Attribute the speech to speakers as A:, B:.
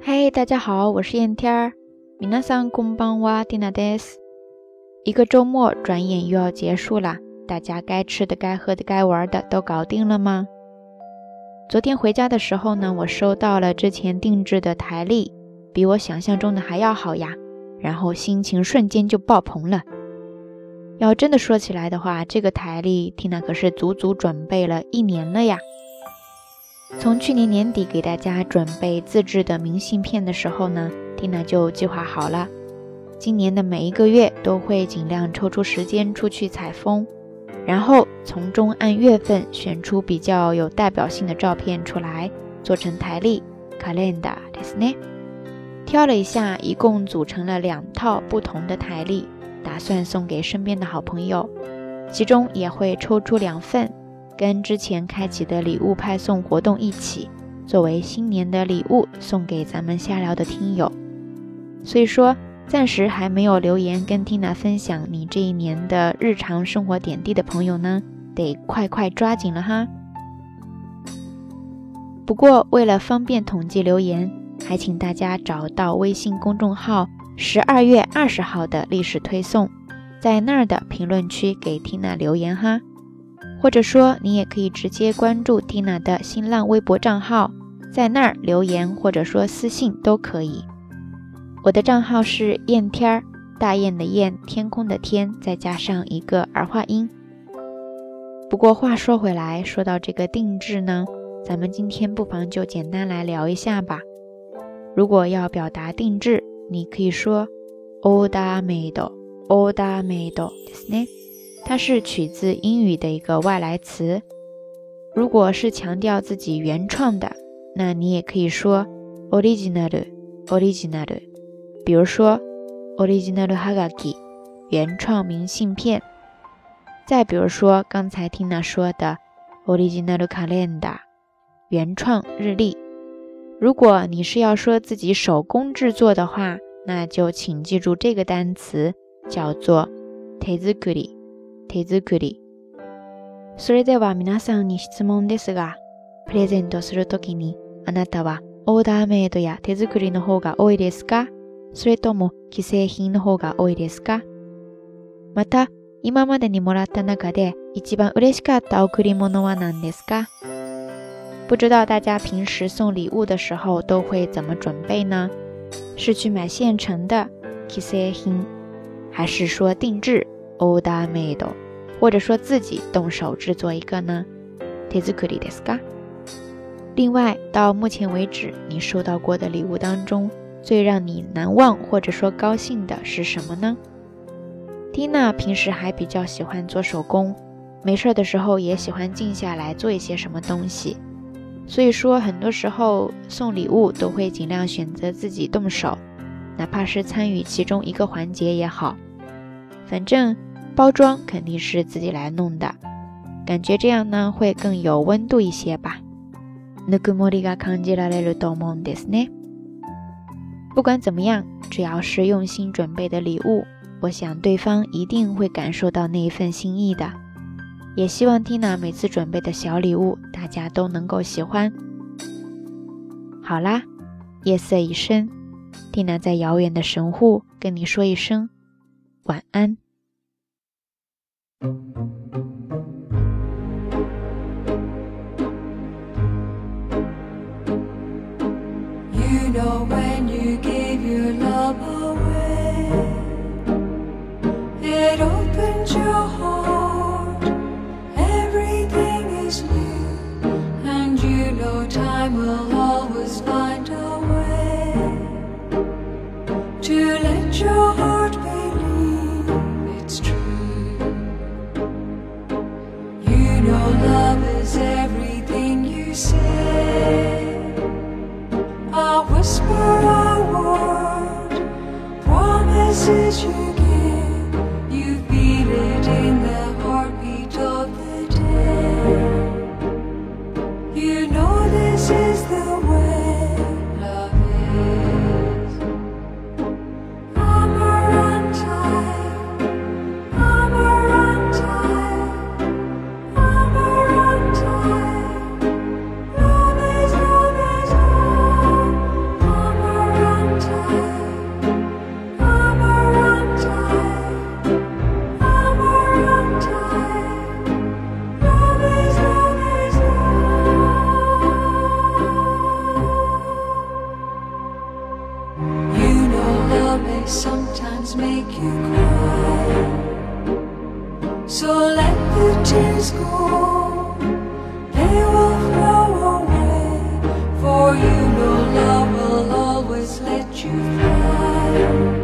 A: 嘿，大家好，我是燕天儿。皆さんこんばんは、ディナです。一个周末转眼又要结束了，大家该吃的、该喝的、该玩的都搞定了吗？昨天回家的时候呢，我收到了之前定制的台历，比我想象中的还要好呀，然后心情瞬间就爆棚了。要真的说起来的话，这个台历缇娜可是足足准备了一年了呀。 从去年年底给大家准备自制的明信片的时候呢，缇娜就计划好了，今年的每一个月都会尽量抽出时间出去采风，然后从中按月份选出比较有代表性的照片出来，做成台历 （calendar） ですね。挑了一下，一共组成了两套不同的台历，打算送给身边的好朋友，其中也会抽出两份。 跟之前开启的礼物派送活动一起，作为新年的礼物送给咱们瞎聊的听友。所以说，暂时还没有留言跟 Tina 分享你这一年的日常生活点滴的朋友呢，得快快抓紧了哈。不过为了方便统计留言，还请大家找到微信公众号十二月二十号的历史推送，在那儿的评论区给 Tina 留言哈。或者说，你也可以直接关注 Tina 的新浪微博账号，在那儿留言或者说私信都可以。我的账号是燕天儿，大雁的雁，天空的天，再加上一个儿化音。不过话说回来，说到这个定制呢，咱们今天不妨就简单来聊一下吧。如果要表达定制，你可以说 order made，order made，ですね。 它是取自英语的一个外来词。如果是强调自己原创的，那你也可以说 original，original。比如说 original hagaki，原创明信片。再比如说刚才听娜说的 original calendar，原创日历。如果你是要说自己手工制作的话，那就请记住这个单词叫做 tezukuri。手作り。それでは皆さんに質問ですが、プレゼントするときにあなたはオーダーメイドや手作りの方が多いですか？それとも既製品の方が多いですか？また、今までにもらった中で一番嬉しかった贈り物は何ですか？不知道大家平时送礼物的时候都会怎么准备呢？是去买现成的 kisei 品，还是说定制？Oda made？或者说自己动手制作一个呢？另外，到目前为止，你收到过的礼物当中，最让你难忘或者说高兴的是什么呢蒂娜平时还比较喜欢做手工，没事的时候也喜欢静下来做一些什么东西。所以说，很多时候送礼物都会尽量选择自己动手，哪怕是参与其中一个环节也好，反正。包装肯定是自己来弄的，感觉这样呢会更有温度一些吧。不管怎么样，只要是用心准备的礼物，我想对方一定会感受到那一份心意的。也希望 Tina 每次准备的小礼物，大家都能够喜欢。好啦，夜色已深，Tina 在遥远的神户跟你说一声晚安。You know when you gave your love away, it opened your heart. Everything is new, and you know time will always find a way to let your heart.
B: Sometimes make you cry. So let the tears go, they will flow away. For you know love will always let you